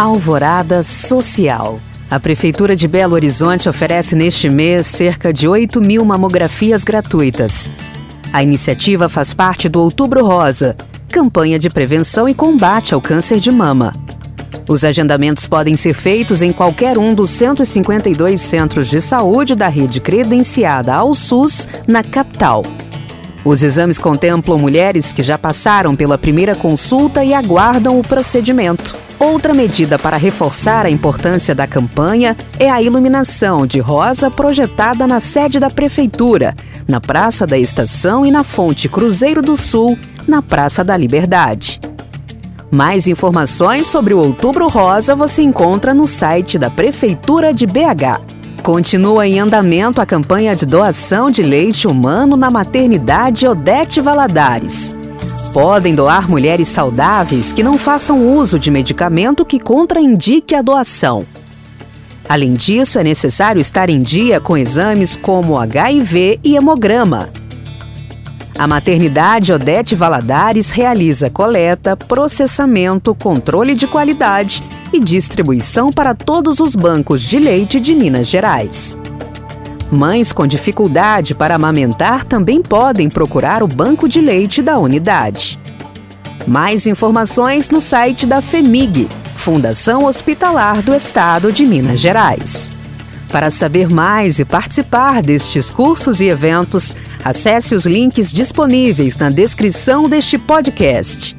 Alvorada Social. A Prefeitura de Belo Horizonte oferece neste mês cerca de 8 mil mamografias gratuitas. A iniciativa faz parte do Outubro Rosa, campanha de prevenção e combate ao câncer de mama. Os agendamentos podem ser feitos em qualquer um dos 152 centros de saúde da rede credenciada ao SUS na capital. Os exames contemplam mulheres que já passaram pela primeira consulta e aguardam o procedimento. Outra medida para reforçar a importância da campanha é a iluminação de rosa projetada na sede da Prefeitura, na Praça da Estação e na Fonte Cruzeiro do Sul, na Praça da Liberdade. Mais informações sobre o Outubro Rosa você encontra no site da Prefeitura de BH. Continua em andamento a campanha de doação de leite humano na maternidade Odete Valadares. Podem doar mulheres saudáveis que não façam uso de medicamento que contraindique a doação. Além disso, é necessário estar em dia com exames como HIV e hemograma. A maternidade Odete Valadares realiza coleta, processamento, controle de qualidade e distribuição para todos os bancos de leite de Minas Gerais. Mães com dificuldade para amamentar também podem procurar o banco de leite da unidade. Mais informações no site da FEMIG, Fundação Hospitalar do Estado de Minas Gerais. Para saber mais e participar destes cursos e eventos, Acesse os links disponíveis na descrição deste podcast.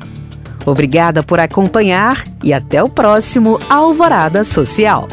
Obrigada por acompanhar e até o próximo Alvorada Social.